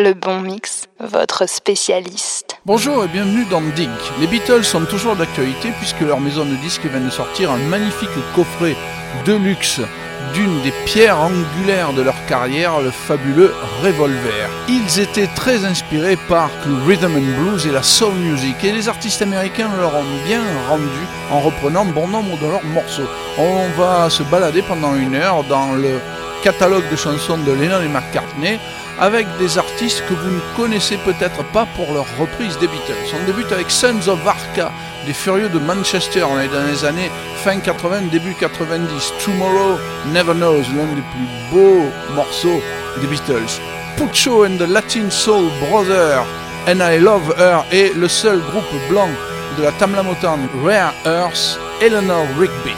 le bon mix, votre spécialiste. Bonjour et bienvenue dans Dig. Les Beatles sont toujours d'actualité puisque leur maison de disques vient de sortir un magnifique coffret de luxe d'une des pierres angulaires de leur carrière, le fabuleux Revolver. Ils étaient très inspirés par le rhythm and blues et la soul music et les artistes américains leur ont bien rendu en reprenant bon nombre de leurs morceaux. On va se balader pendant une heure dans le catalogue de chansons de Lennon et McCartney avec des artistes que vous ne connaissez peut-être pas pour leur reprise des Beatles. On débute avec Sons of Arca, des Furieux de Manchester, dans les années fin 80, début 90. Tomorrow Never Knows, l'un des plus beaux morceaux des Beatles. Puccio and the Latin Soul Brother, and I Love Her, et le seul groupe blanc de la Tamla Motown Rare Earth, Eleanor Rigby.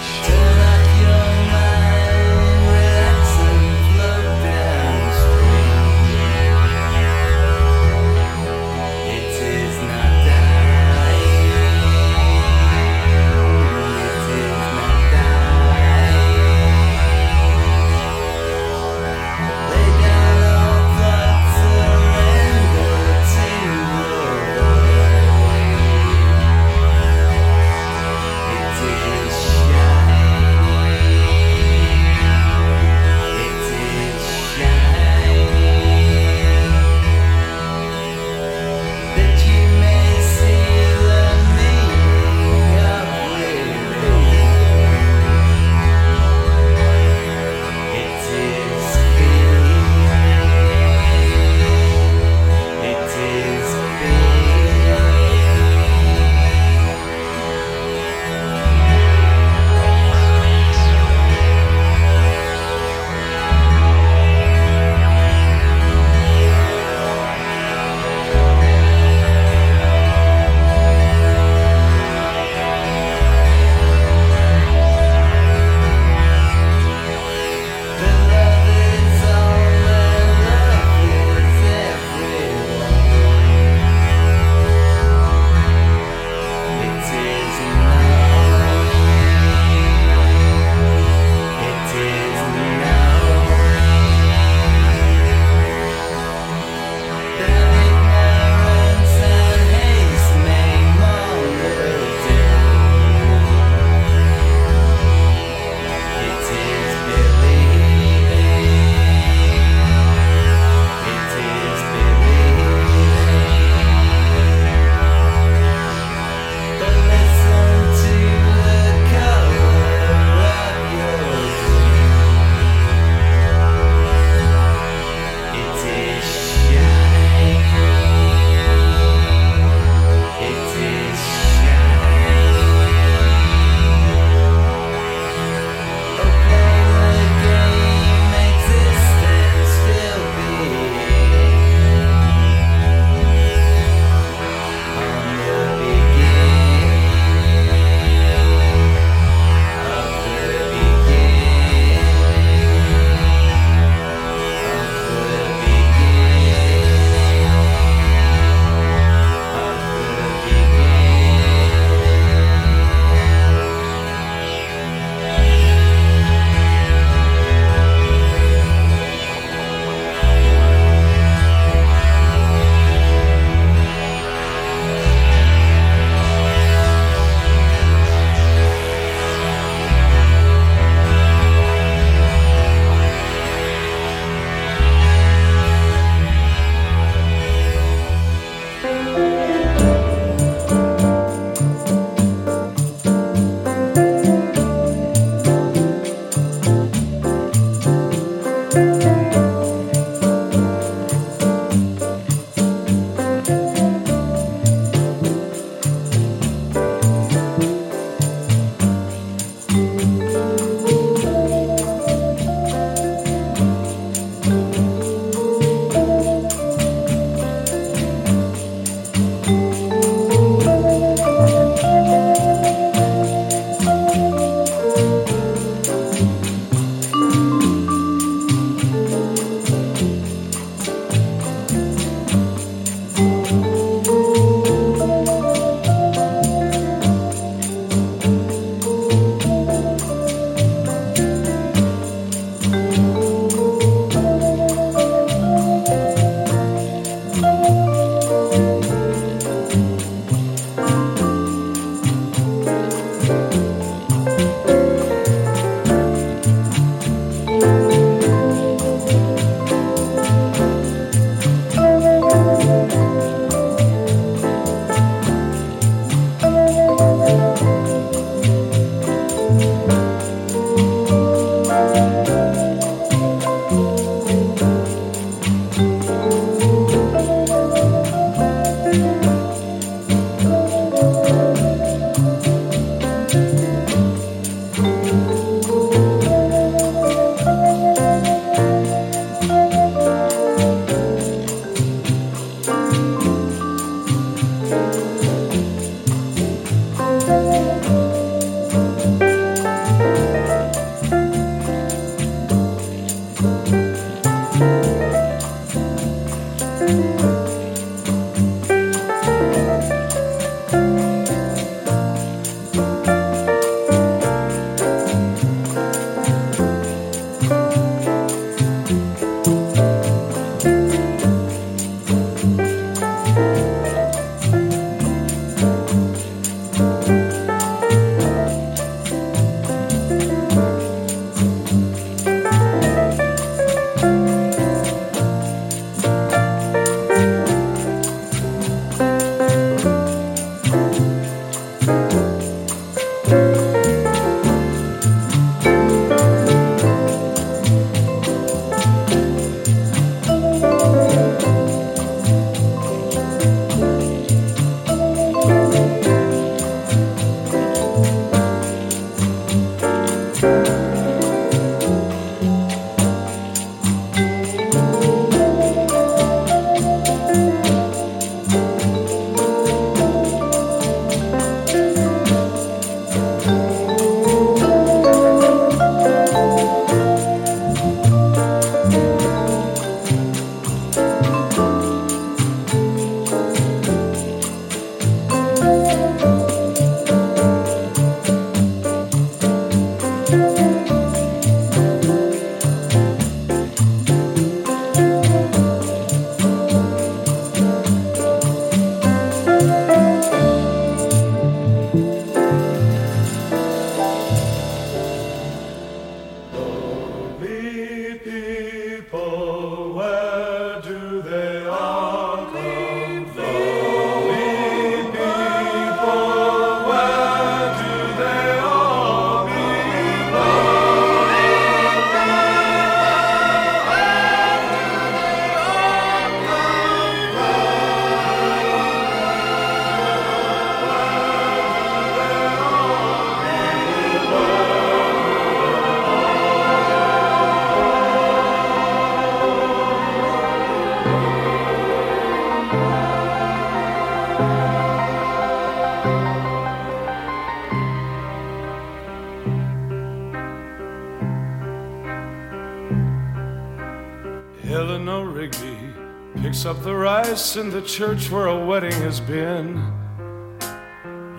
in the church where a wedding has been.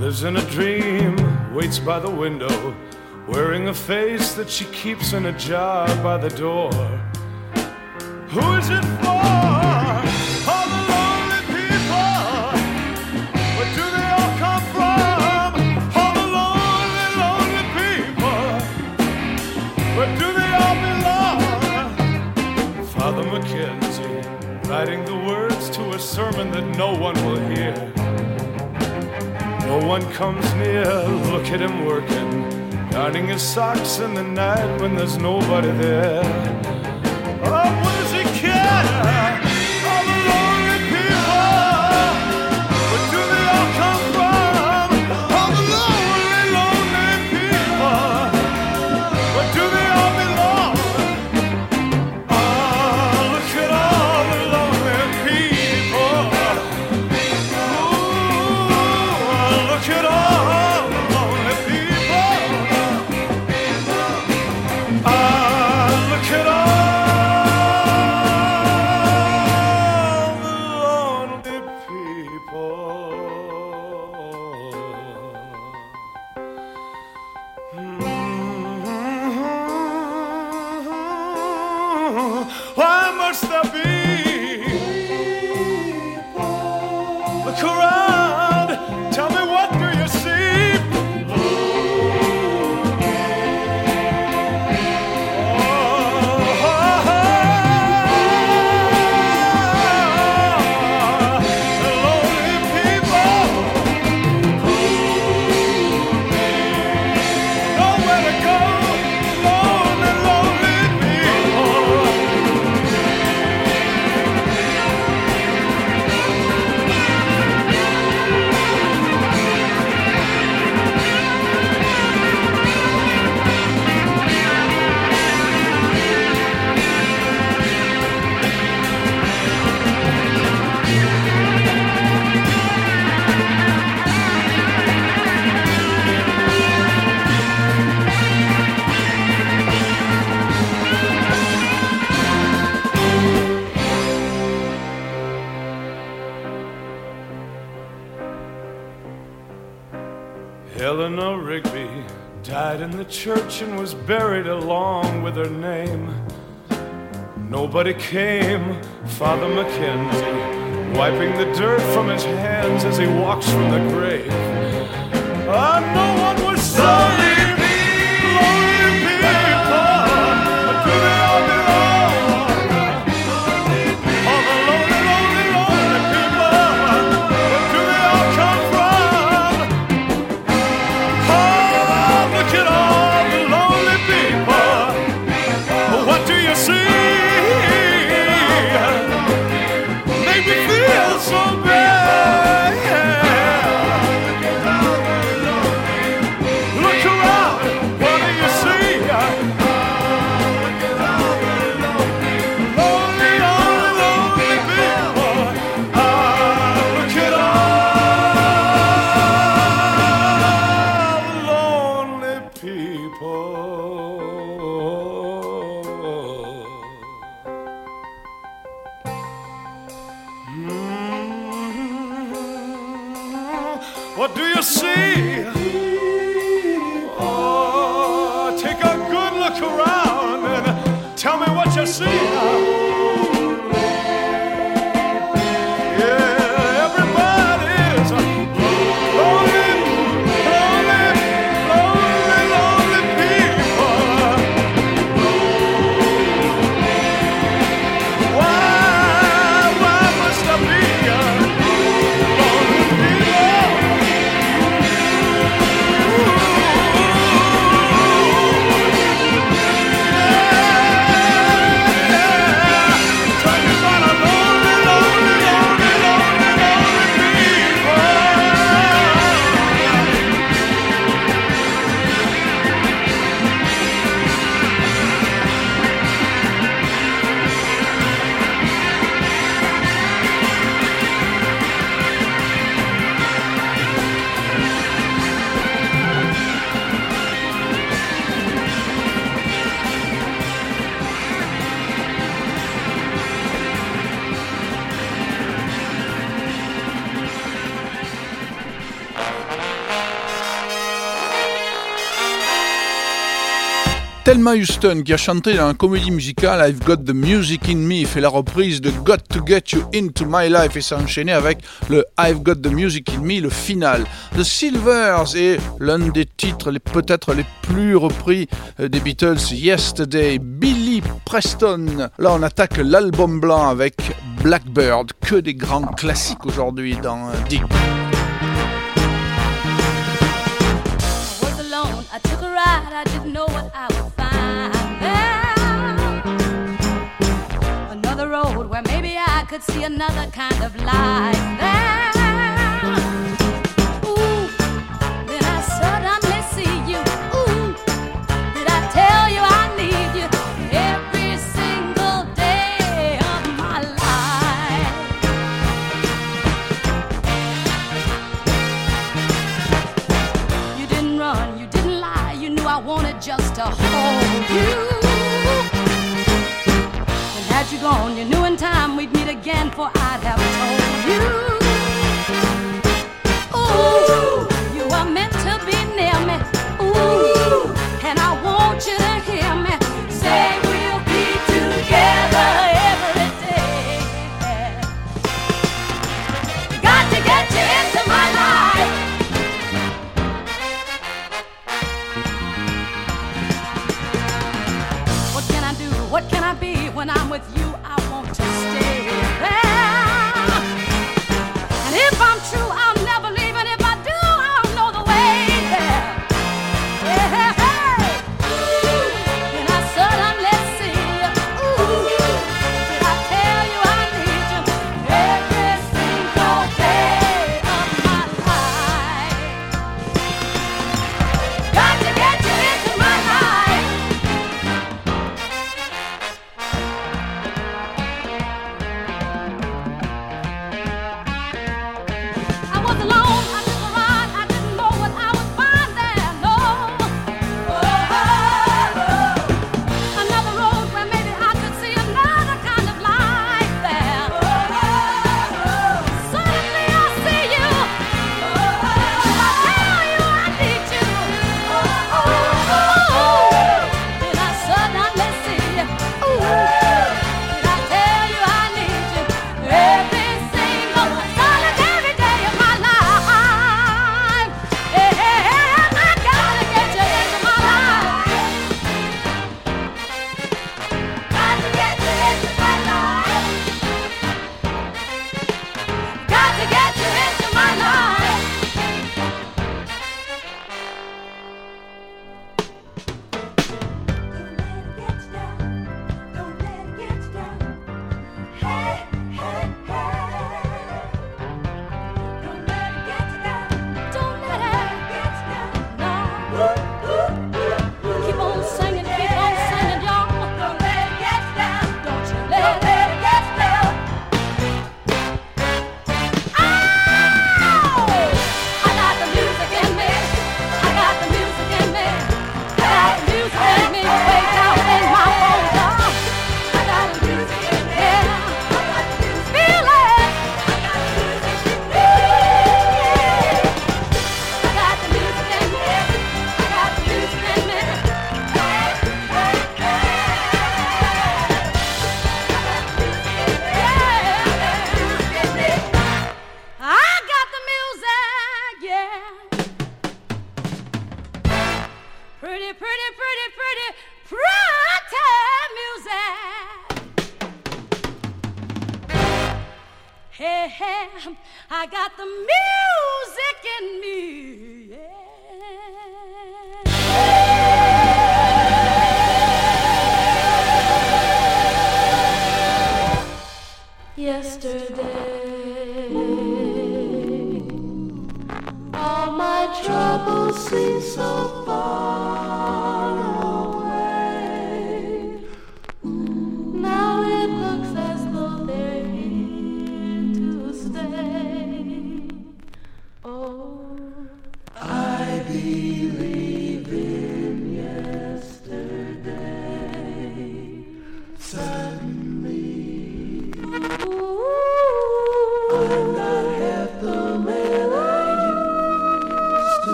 Lives in a dream, waits by the window, wearing a face that she keeps in a jar by the door. comes near, look at him working, darning his socks in the night when there's nobody there. Came Father McKenzie, wiping the dirt from his hands as he walks from the grave. Thelma Houston, qui a chanté dans la comédie musicale I've Got the Music in Me, fait la reprise de Got to Get You Into My Life et s'est enchaîné avec le I've Got the Music in Me, le final. The Silvers est l'un des titres peut-être les plus repris euh, des Beatles, Yesterday, Billy Preston. Là, on attaque l'album blanc avec Blackbird, que des grands classiques aujourd'hui dans euh, could see another kind of life there. Ooh, then I suddenly see you. Ooh, did I tell you I need you every single day of my life? You didn't run, you didn't lie, you knew I wanted just to hold you And had you gone, you knew again, for I'd have told you. Ooh, you were meant to be near me. Ooh, and I want you to hear me say we'll be together every day. Got to get you into my life. What can I do? What can I be when I'm with you?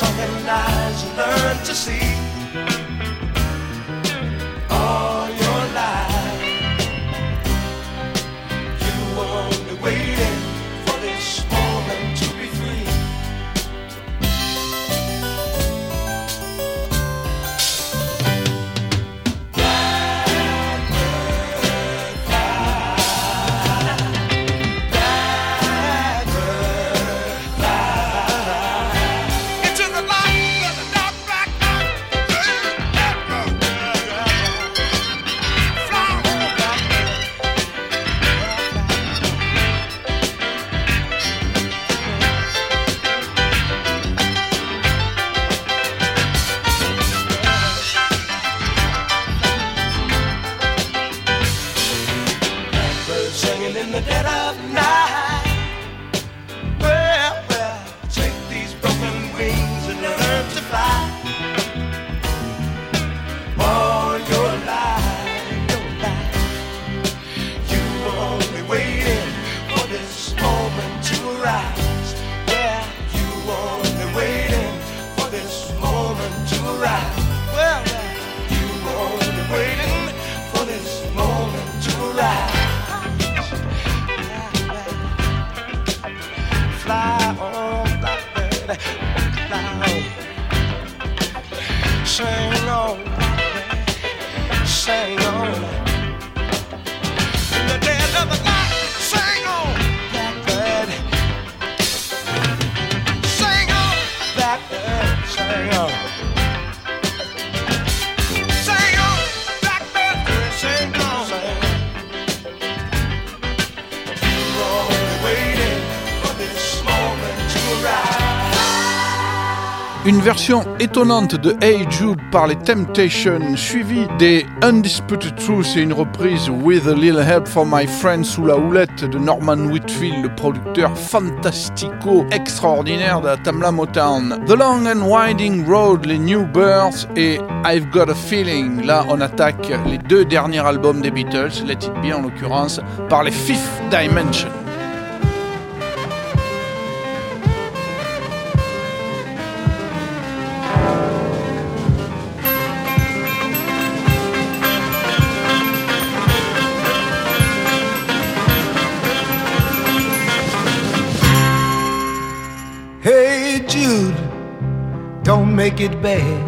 sunken eyes learn to see. Une version étonnante de Hey Jude par les Temptations, suivie des Undisputed Truth et une reprise With a Little Help for My Friend sous la houlette de Norman Whitfield, le producteur fantastico extraordinaire de la Tamla Motown. The Long and Winding Road, les New Births et I've Got a Feeling. Là, on attaque les deux derniers albums des Beatles, Let It Be en l'occurrence, par les Fifth Dimension. make it bad.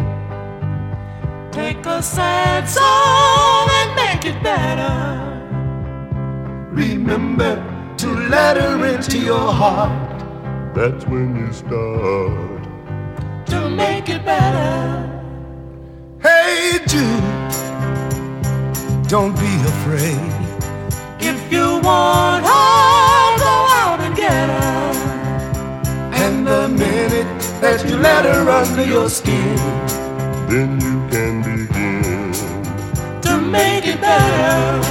Take a sad song and make it better. Remember to let her into your heart. That's when you start to make it better. Hey, Jude, don't be afraid. If you want her, go out and get her. And the minute that you let her under your skin. Then you can begin to make it better.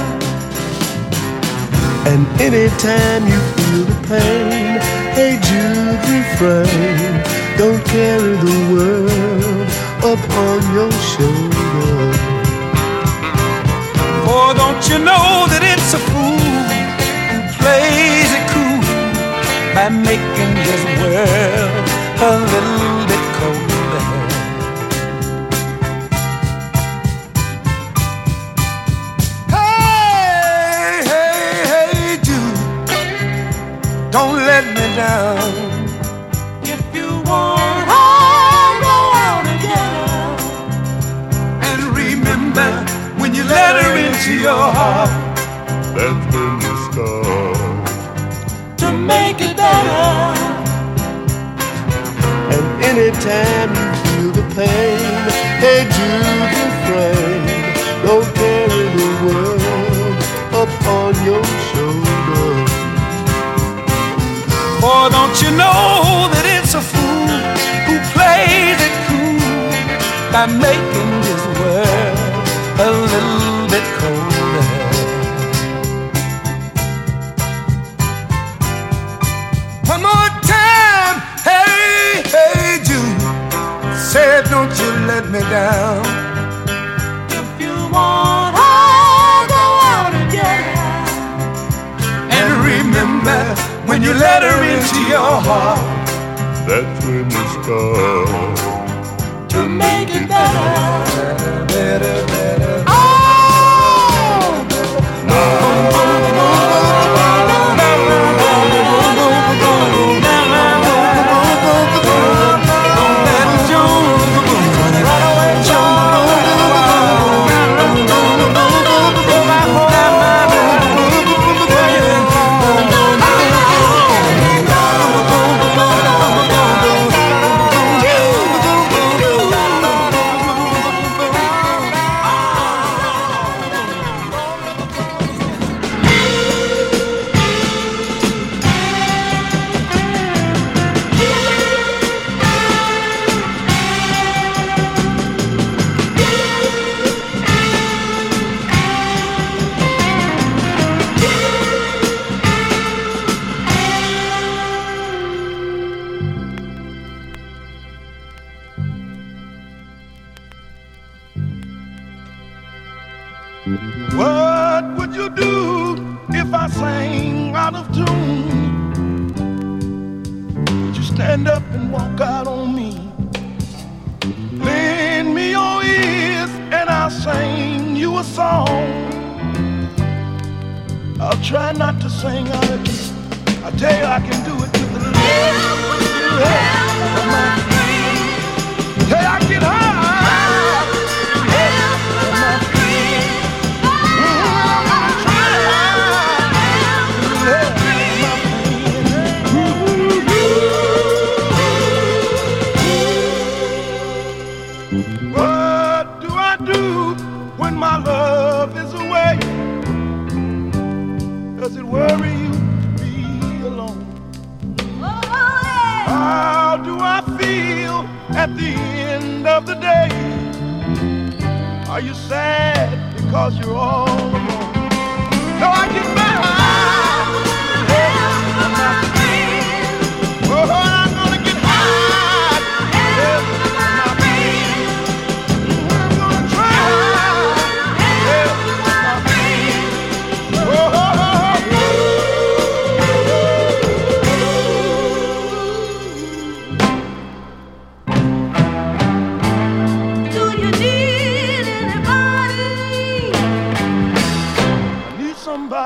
And anytime you feel the pain, hey Jude, refrain. Don't carry the world up on your shoulders. For don't you know that it's a fool who plays it cool by making his world a little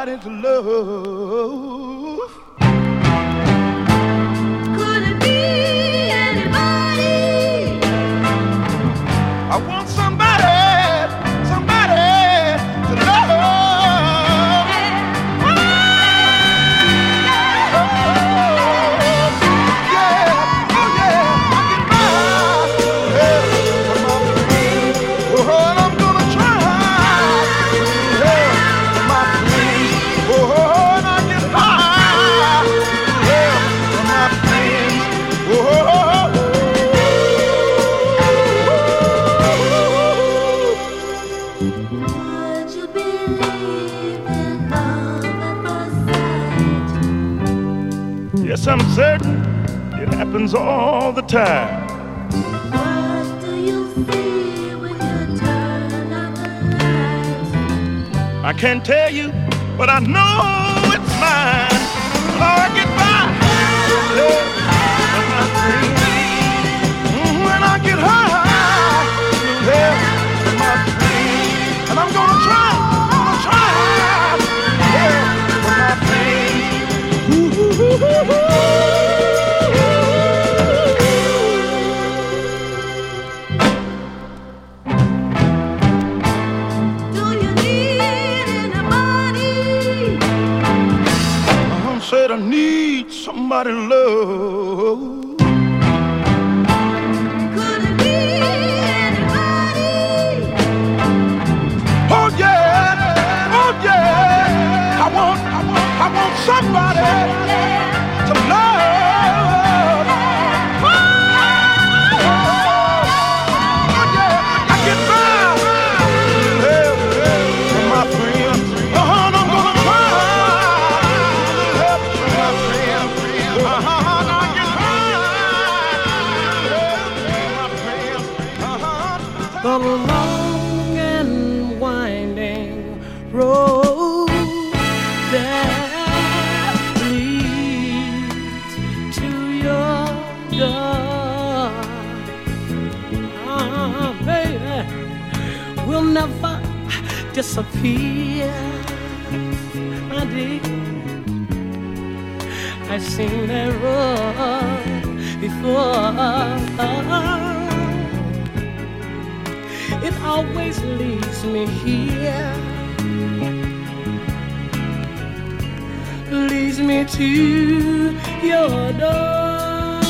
somebody's love. Lights? I can't tell you, but I know it's mine. Oh, I get somebody to love. Could it be anybody? Oh yeah, oh yeah. I want, I want, I want somebody disappear. My dear, I've seen that road before. It always leads me here, leads me to your door.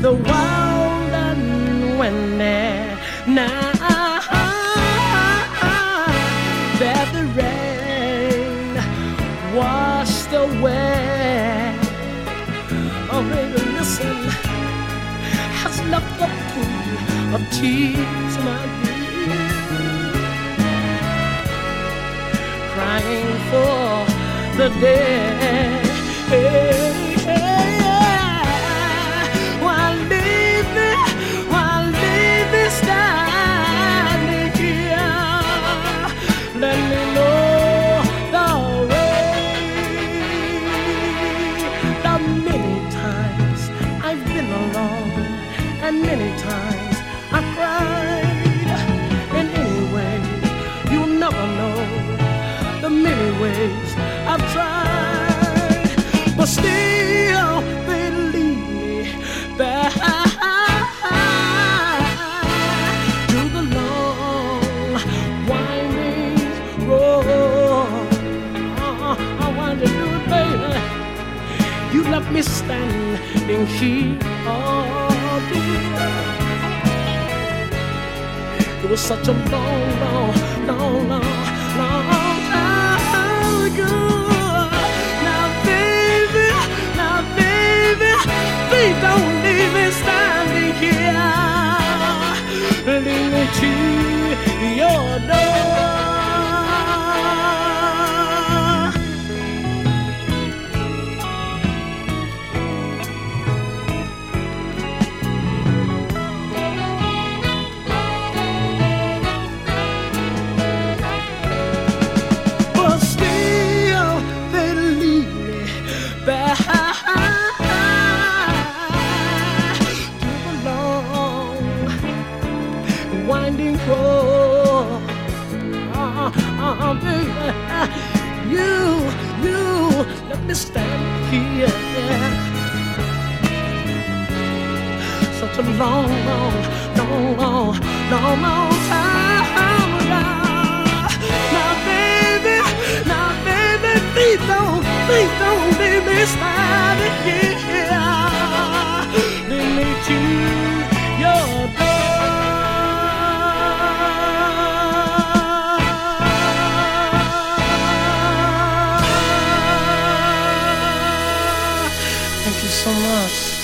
The wild and windy away. Oh, baby, listen has left a pool of tears, my dear, crying for the dead. Me standing here. It was such a long, long, long, long, long time ago. Now, baby, now, baby, please don't leave me standing here. Lead me me stand here. Such a long, long, long, long, long, long time ago. Now, baby, now, baby, please don't, please don't leave me standing here. Lead me to your you so much.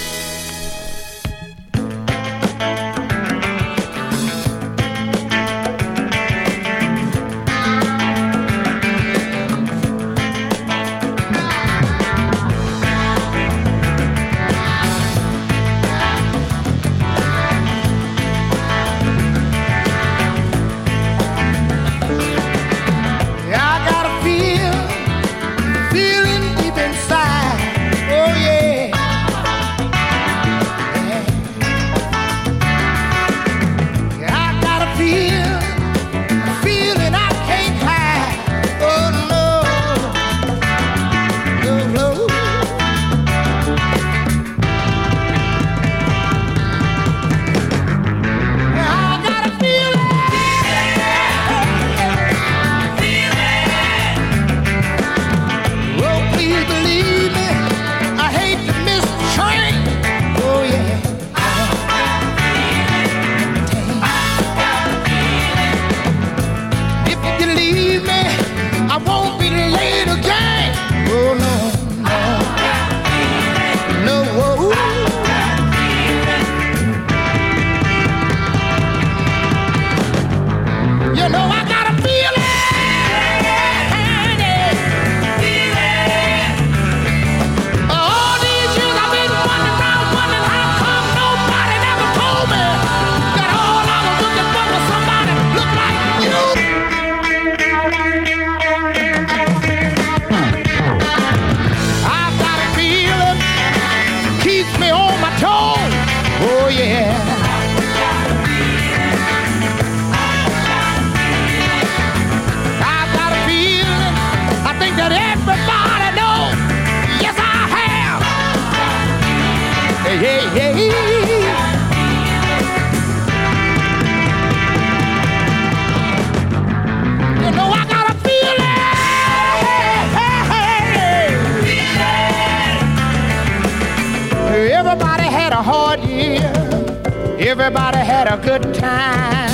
A good time.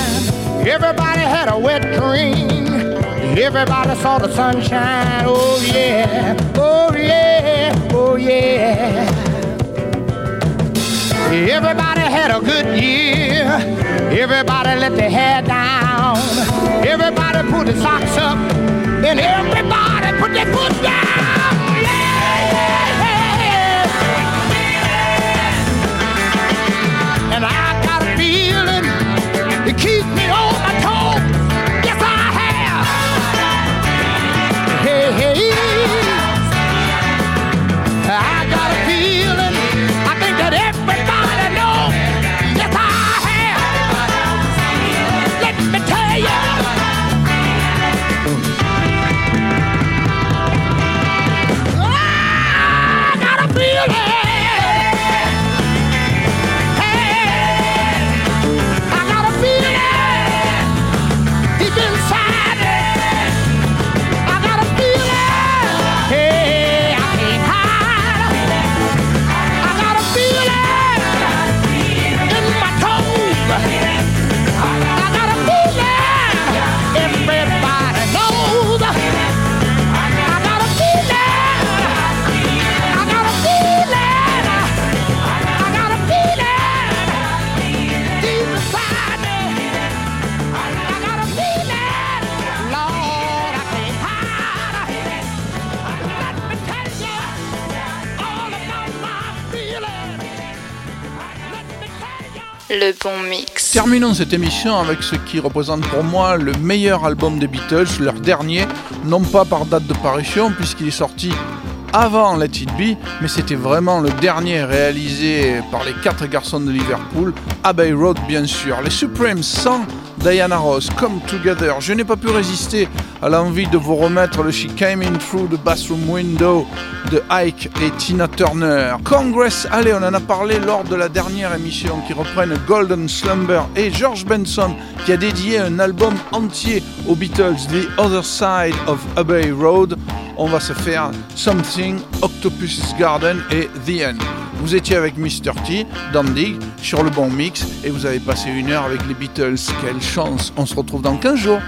Everybody had a wet dream. Everybody saw the sunshine. Oh yeah. Oh yeah. Oh yeah. Everybody had a good year. Everybody let their hair down. Everybody put their socks up. And everybody put their foot down. Bon mix. Terminons cette émission avec ce qui représente pour moi le meilleur album des Beatles, leur dernier, non pas par date de parution, puisqu'il est sorti avant Let It Be, mais c'était vraiment le dernier réalisé par les quatre garçons de Liverpool, Abbey Road bien sûr. Les Supremes sans Diana Ross, Come Together. Je n'ai pas pu résister à l'envie de vous remettre le She Came In Through the Bathroom Window de Ike et Tina Turner. Congress, allez, on en a parlé lors de la dernière émission qui reprennent Golden Slumber et George Benson qui a dédié un album entier aux Beatles, The Other Side of Abbey Road on va se faire Something, Octopus's Garden et The End. Vous étiez avec Mr. T, Dandy, sur le bon mix et vous avez passé une heure avec les Beatles. Quelle chance On se retrouve dans 15 jours.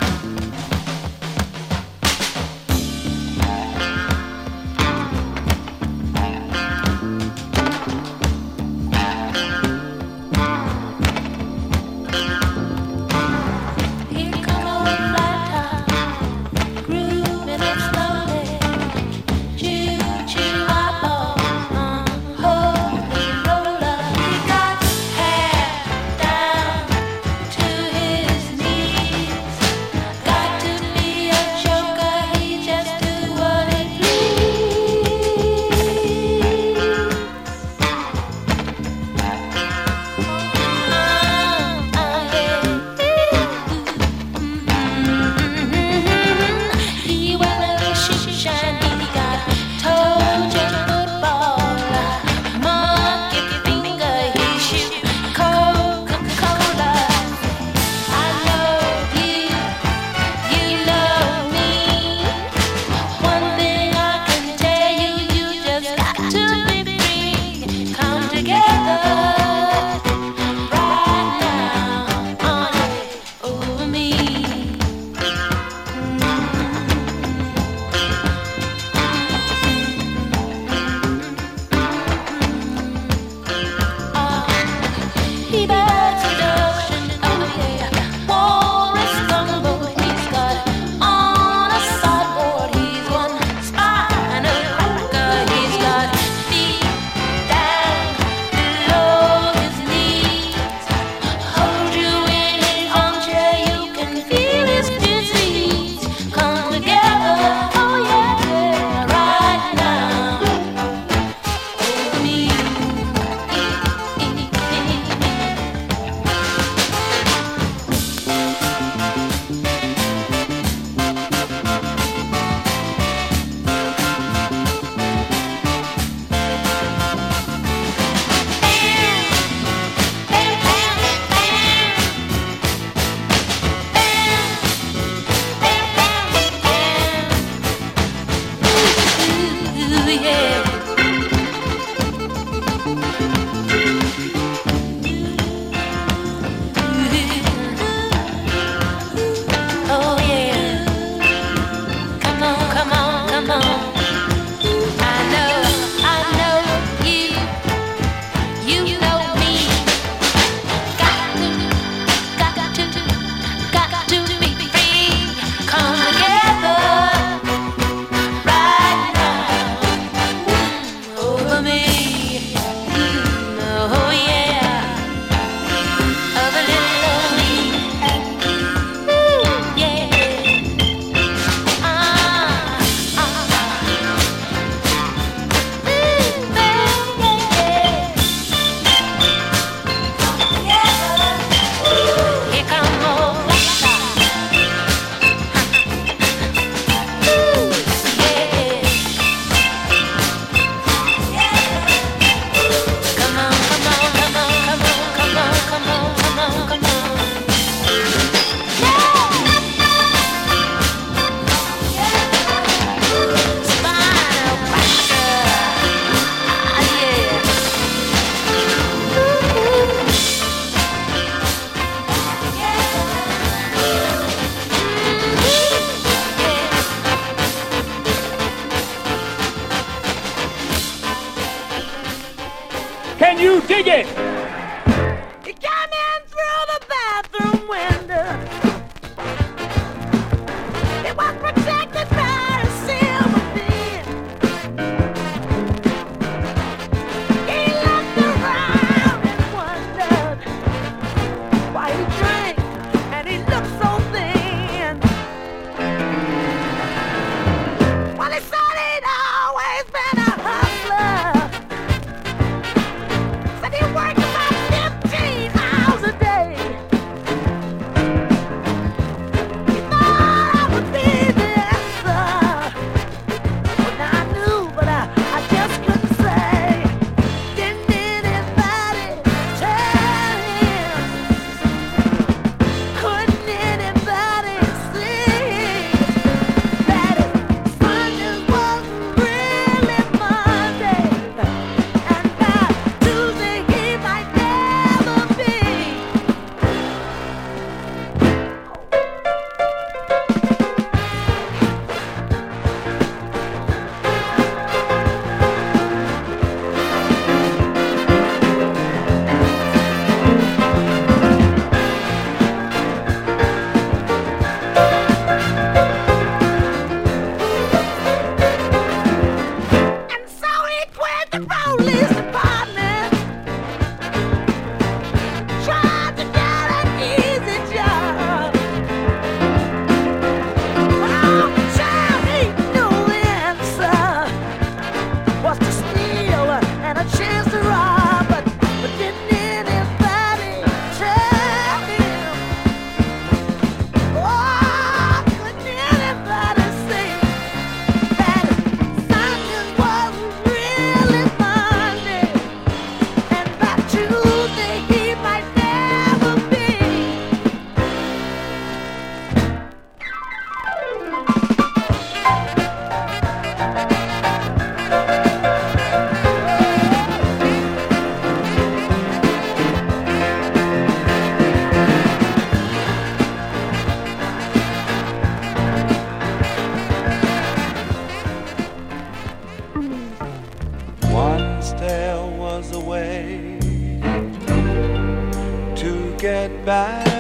Get back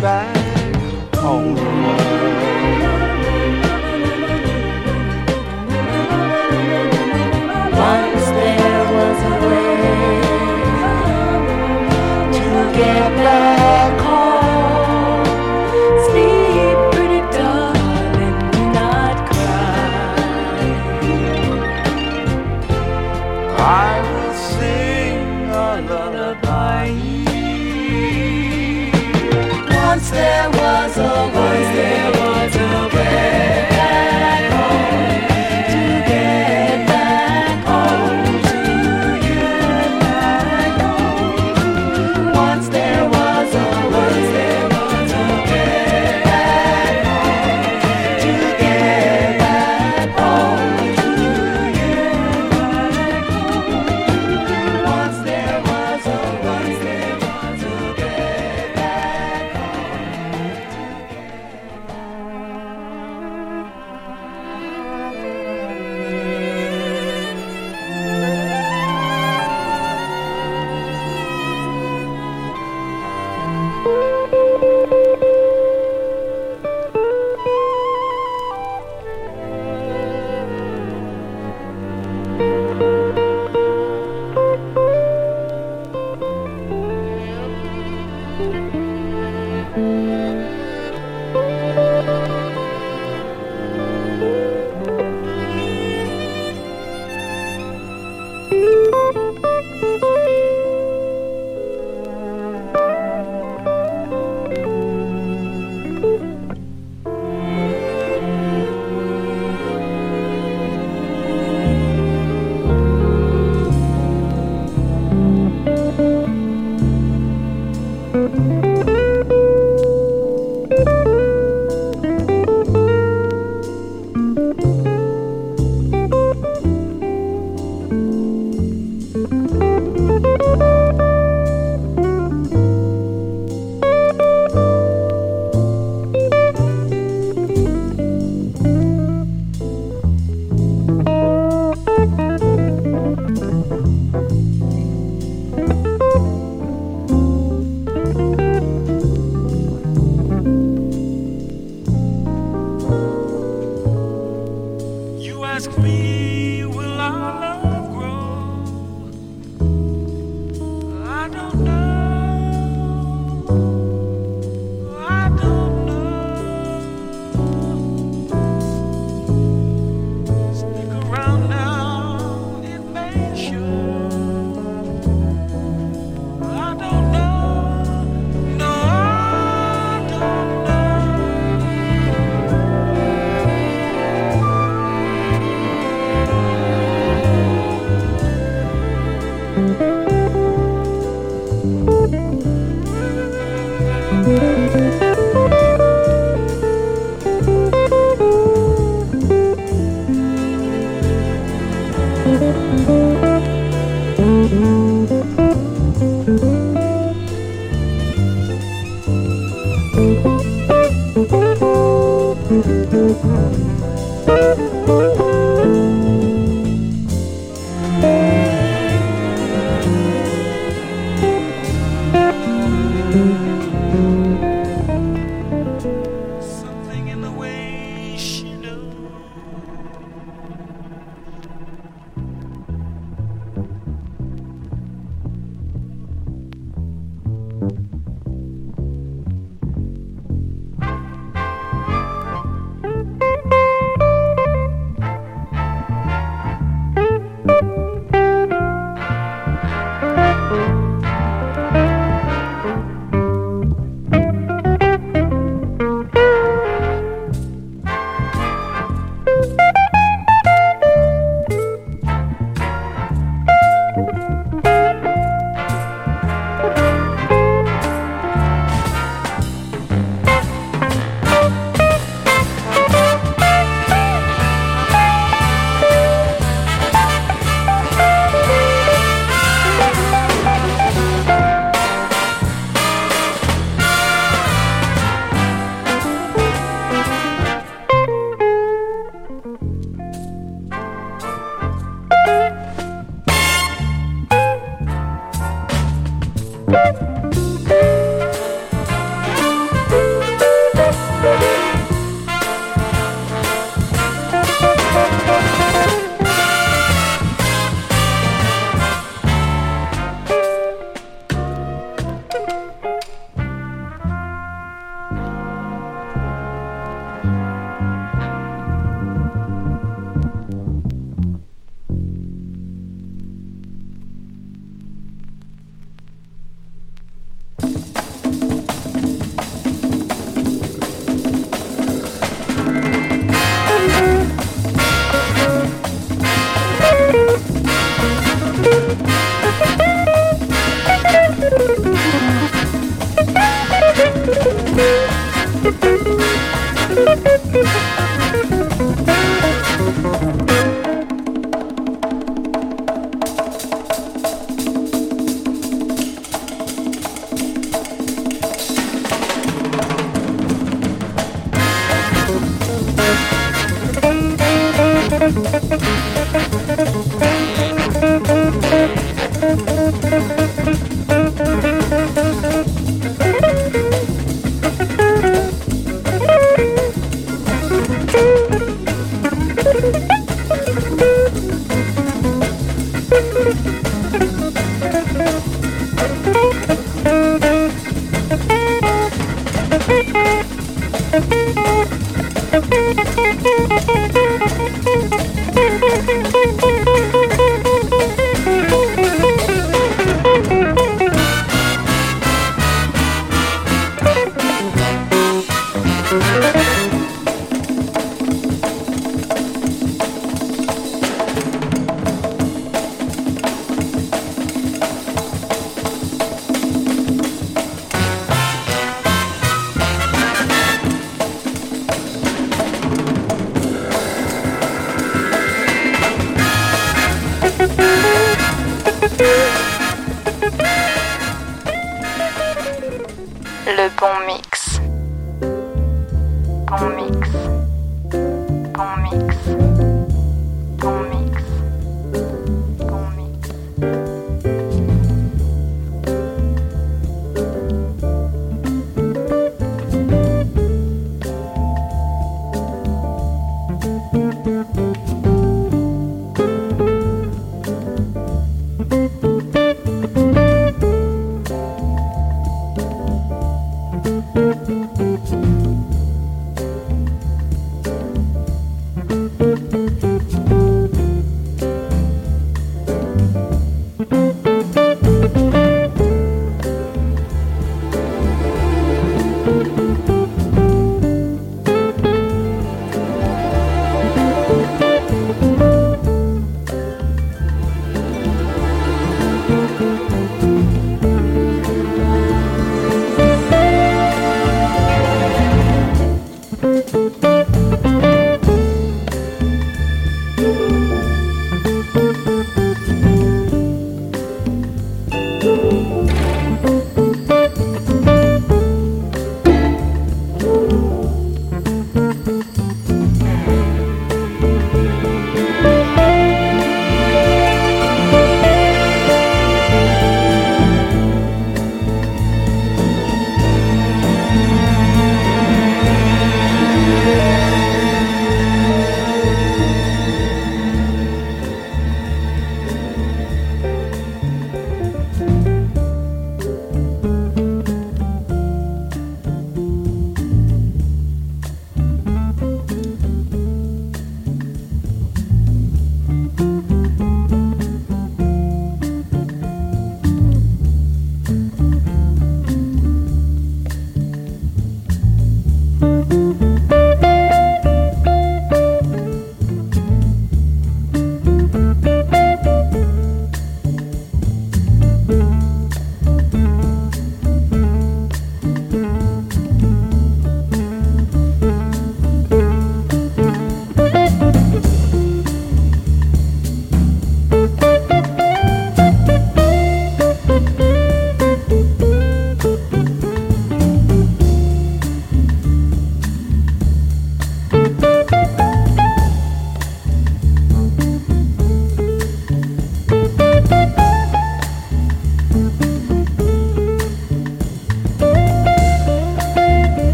back home.